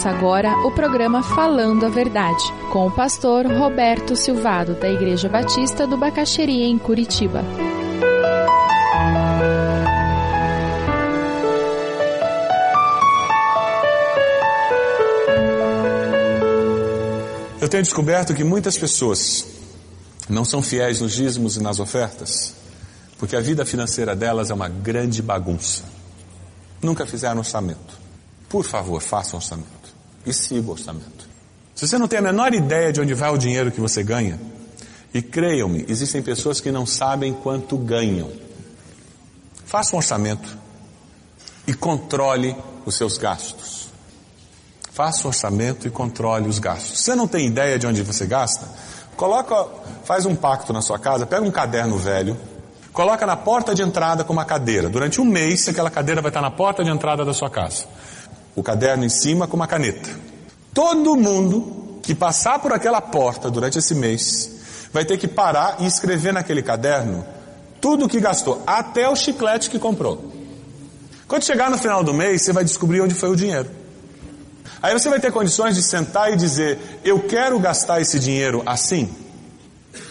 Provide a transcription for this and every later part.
Começa agora o programa Falando a Verdade, com o pastor Roberto Silvado, da Igreja Batista do Bacaxeria, em Curitiba. Eu tenho descoberto que muitas pessoas não são fiéis nos dízimos e nas ofertas, porque a vida financeira delas é uma grande bagunça. Nunca fizeram orçamento. Por favor, faça um orçamento. E siga o orçamento. Se você não tem a menor ideia de onde vai o dinheiro que você ganha, e creiam-me, existem pessoas que não sabem quanto ganham. Faça um orçamento e controle os seus gastos. Faça um orçamento e controle os gastos. Se você não tem ideia de onde você gasta, coloca, faz um pacto na sua casa, pega um caderno velho, coloca na porta de entrada com uma cadeira. Durante um mês, aquela cadeira vai estar na porta de entrada da sua casa o caderno em cima com uma caneta. Todo mundo que passar por aquela porta durante esse mês vai ter que parar e escrever naquele caderno tudo o que gastou, até o chiclete que comprou. Quando chegar no final do mês, você vai descobrir onde foi o dinheiro. Aí você vai ter condições de sentar e dizer: Eu quero gastar esse dinheiro assim.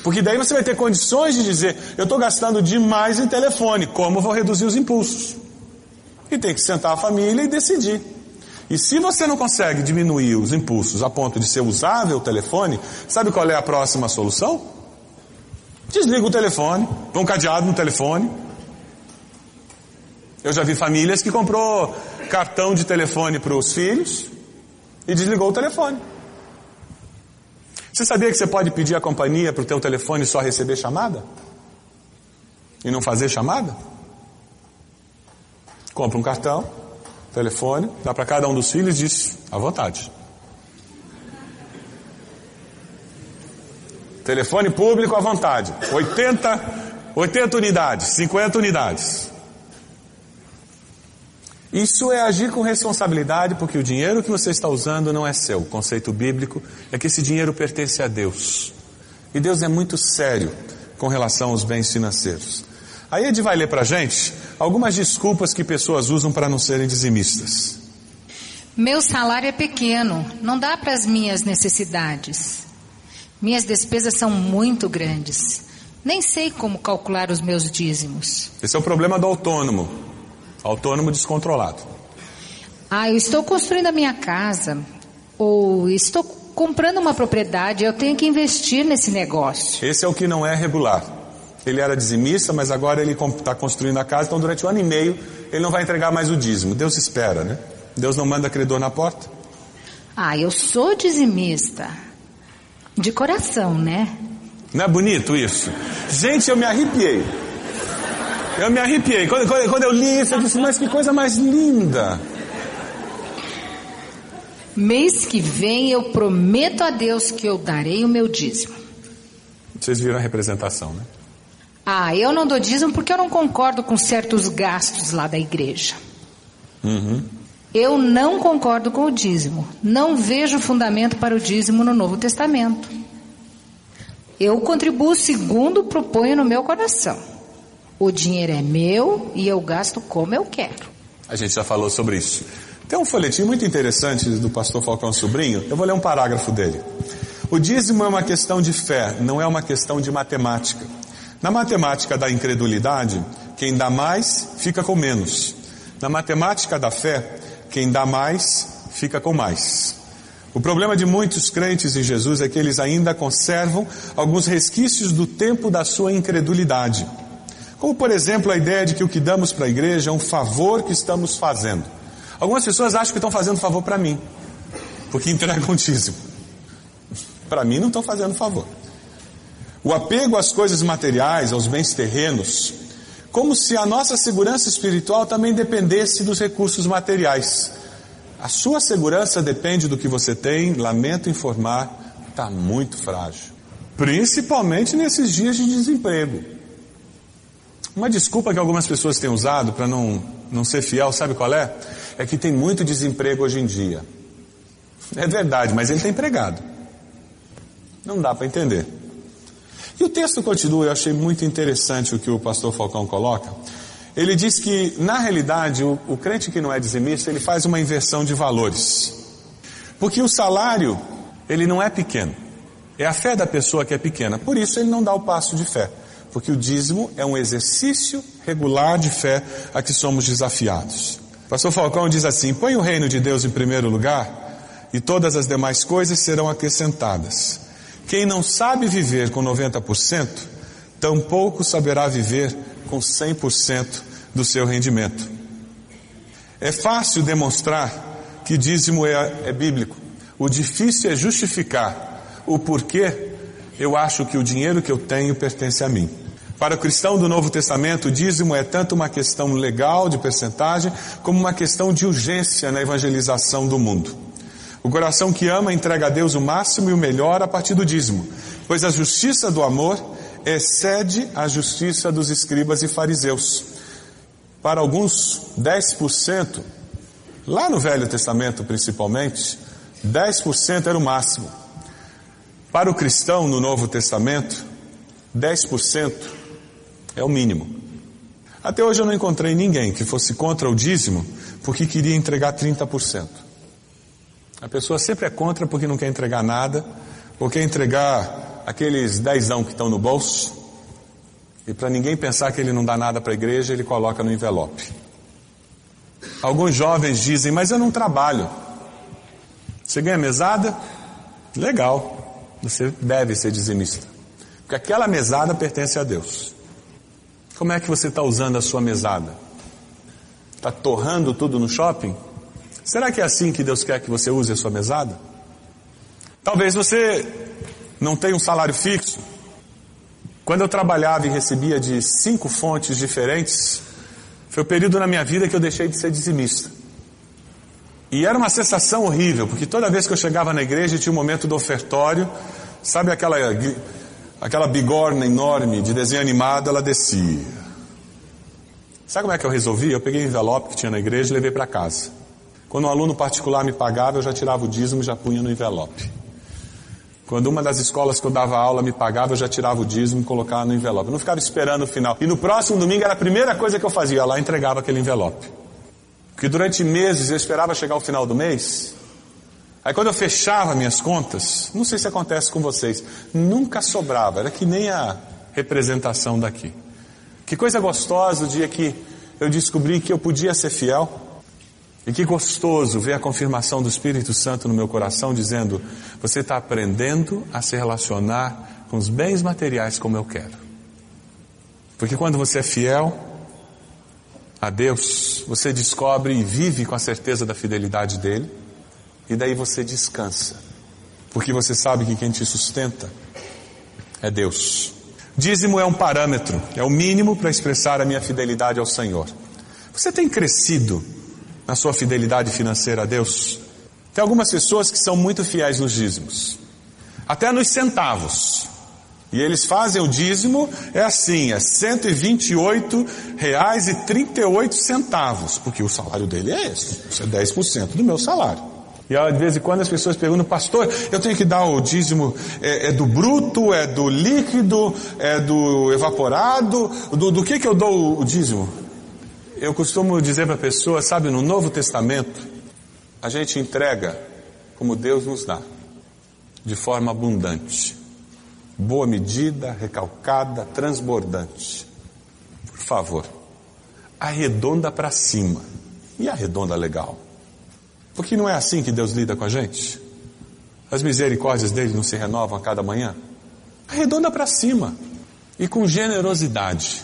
Porque daí você vai ter condições de dizer: Eu estou gastando demais em telefone, como vou reduzir os impulsos? E tem que sentar a família e decidir. E se você não consegue diminuir os impulsos a ponto de ser usável o telefone, sabe qual é a próxima solução? Desliga o telefone, põe um cadeado no telefone. Eu já vi famílias que comprou cartão de telefone para os filhos e desligou o telefone. Você sabia que você pode pedir a companhia para o teu telefone só receber chamada? E não fazer chamada? Compra um cartão, telefone, dá para cada um dos filhos e diz, à vontade. Telefone público à vontade. 80, 80 unidades, 50 unidades. Isso é agir com responsabilidade, porque o dinheiro que você está usando não é seu. O conceito bíblico é que esse dinheiro pertence a Deus. E Deus é muito sério com relação aos bens financeiros. Aí Ed vai ler para a gente algumas desculpas que pessoas usam para não serem dizimistas. Meu salário é pequeno, não dá para as minhas necessidades. Minhas despesas são muito grandes. Nem sei como calcular os meus dízimos. Esse é o problema do autônomo. Autônomo descontrolado. Ah, eu estou construindo a minha casa. Ou estou comprando uma propriedade, eu tenho que investir nesse negócio. Esse é o que não é regular. Ele era dizimista, mas agora ele está construindo a casa, então durante um ano e meio ele não vai entregar mais o dízimo. Deus espera, né? Deus não manda credor na porta. Ah, eu sou dizimista. De coração, né? Não é bonito isso? Gente, eu me arrepiei. Eu me arrepiei. Quando, quando, quando eu li isso, eu disse, mas que coisa mais linda. Mês que vem eu prometo a Deus que eu darei o meu dízimo. Vocês viram a representação, né? Ah, eu não dou dízimo porque eu não concordo com certos gastos lá da igreja. Uhum. Eu não concordo com o dízimo. Não vejo fundamento para o dízimo no Novo Testamento. Eu contribuo segundo proponho no meu coração. O dinheiro é meu e eu gasto como eu quero. A gente já falou sobre isso. Tem um folhetim muito interessante do pastor Falcão Sobrinho. Eu vou ler um parágrafo dele. O dízimo é uma questão de fé, não é uma questão de matemática. Na matemática da incredulidade, quem dá mais fica com menos. Na matemática da fé, quem dá mais fica com mais. O problema de muitos crentes em Jesus é que eles ainda conservam alguns resquícios do tempo da sua incredulidade. Como, por exemplo, a ideia de que o que damos para a igreja é um favor que estamos fazendo. Algumas pessoas acham que estão fazendo favor para mim, porque entregam dízimo. Para mim não estão fazendo favor. O apego às coisas materiais, aos bens terrenos, como se a nossa segurança espiritual também dependesse dos recursos materiais. A sua segurança depende do que você tem, lamento informar, está muito frágil. Principalmente nesses dias de desemprego. Uma desculpa que algumas pessoas têm usado para não, não ser fiel, sabe qual é? É que tem muito desemprego hoje em dia. É verdade, mas ele está empregado. Não dá para entender. E o texto continua, eu achei muito interessante o que o pastor Falcão coloca. Ele diz que, na realidade, o, o crente que não é dizimista, ele faz uma inversão de valores. Porque o salário, ele não é pequeno. É a fé da pessoa que é pequena. Por isso ele não dá o passo de fé. Porque o dízimo é um exercício regular de fé a que somos desafiados. O pastor Falcão diz assim: põe o reino de Deus em primeiro lugar e todas as demais coisas serão acrescentadas. Quem não sabe viver com 90%, tampouco saberá viver com 100% do seu rendimento. É fácil demonstrar que dízimo é, é bíblico. O difícil é justificar o porquê eu acho que o dinheiro que eu tenho pertence a mim. Para o cristão do Novo Testamento, o dízimo é tanto uma questão legal de percentagem, como uma questão de urgência na evangelização do mundo. O coração que ama entrega a Deus o máximo e o melhor a partir do dízimo, pois a justiça do amor excede a justiça dos escribas e fariseus. Para alguns, 10%, lá no Velho Testamento principalmente, 10% era o máximo. Para o cristão no Novo Testamento, 10% é o mínimo. Até hoje eu não encontrei ninguém que fosse contra o dízimo porque queria entregar 30%. A pessoa sempre é contra porque não quer entregar nada, ou quer entregar aqueles dezão que estão no bolso, e para ninguém pensar que ele não dá nada para a igreja, ele coloca no envelope. Alguns jovens dizem, mas eu não trabalho. Você ganha mesada? Legal. Você deve ser dizimista. Porque aquela mesada pertence a Deus. Como é que você está usando a sua mesada? Está torrando tudo no shopping? Será que é assim que Deus quer que você use a sua mesada? Talvez você não tenha um salário fixo. Quando eu trabalhava e recebia de cinco fontes diferentes, foi o período na minha vida que eu deixei de ser dizimista. E era uma sensação horrível, porque toda vez que eu chegava na igreja tinha um momento do ofertório, sabe aquela aquela bigorna enorme de desenho animado, ela descia. Sabe como é que eu resolvi? Eu peguei o envelope que tinha na igreja e levei para casa. Quando um aluno particular me pagava, eu já tirava o dízimo e já punha no envelope. Quando uma das escolas que eu dava aula me pagava, eu já tirava o dízimo e colocava no envelope. Eu não ficava esperando o final. E no próximo domingo era a primeira coisa que eu fazia, lá entregava aquele envelope. Porque durante meses eu esperava chegar o final do mês Aí quando eu fechava minhas contas, não sei se acontece com vocês, nunca sobrava, era que nem a representação daqui. Que coisa gostosa o dia que eu descobri que eu podia ser fiel. E que gostoso ver a confirmação do Espírito Santo no meu coração dizendo: você está aprendendo a se relacionar com os bens materiais como eu quero. Porque quando você é fiel a Deus, você descobre e vive com a certeza da fidelidade dele. E daí você descansa. Porque você sabe que quem te sustenta é Deus. Dízimo é um parâmetro, é o mínimo para expressar a minha fidelidade ao Senhor. Você tem crescido na sua fidelidade financeira a Deus? Tem algumas pessoas que são muito fiéis nos dízimos, até nos centavos. E eles fazem o dízimo, é assim, é 128 reais e 38 centavos, porque o salário dele é esse, isso é 10% do meu salário. E de vez em quando as pessoas perguntam, pastor, eu tenho que dar o dízimo, é, é do bruto, é do líquido, é do evaporado, do, do que que eu dou o dízimo? Eu costumo dizer para a pessoa, sabe, no Novo Testamento, a gente entrega como Deus nos dá, de forma abundante, boa medida, recalcada, transbordante. Por favor, arredonda para cima. E arredonda legal. Porque não é assim que Deus lida com a gente? As misericórdias dele não se renovam a cada manhã? Arredonda para cima e com generosidade.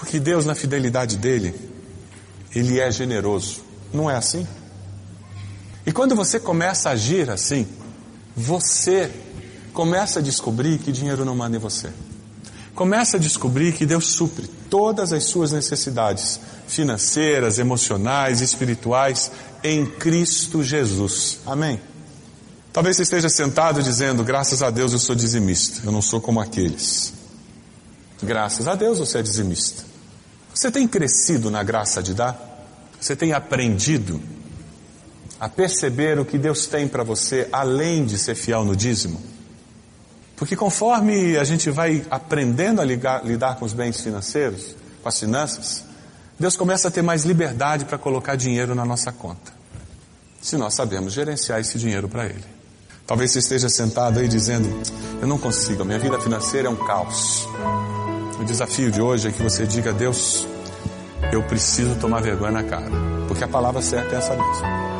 Porque Deus, na fidelidade dele, ele é generoso. Não é assim? E quando você começa a agir assim, você começa a descobrir que dinheiro não manda em você. Começa a descobrir que Deus supre todas as suas necessidades financeiras, emocionais, espirituais em Cristo Jesus. Amém? Talvez você esteja sentado dizendo: graças a Deus eu sou dizimista, eu não sou como aqueles. Graças a Deus você é dizimista. Você tem crescido na graça de dar? Você tem aprendido a perceber o que Deus tem para você além de ser fiel no dízimo? Porque conforme a gente vai aprendendo a ligar, lidar com os bens financeiros, com as finanças, Deus começa a ter mais liberdade para colocar dinheiro na nossa conta. se nós sabemos gerenciar esse dinheiro para Ele. Talvez você esteja sentado aí dizendo: Eu não consigo, a minha vida financeira é um caos. O desafio de hoje é que você diga Deus: Eu preciso tomar vergonha na cara, porque a palavra certa é essa mesmo.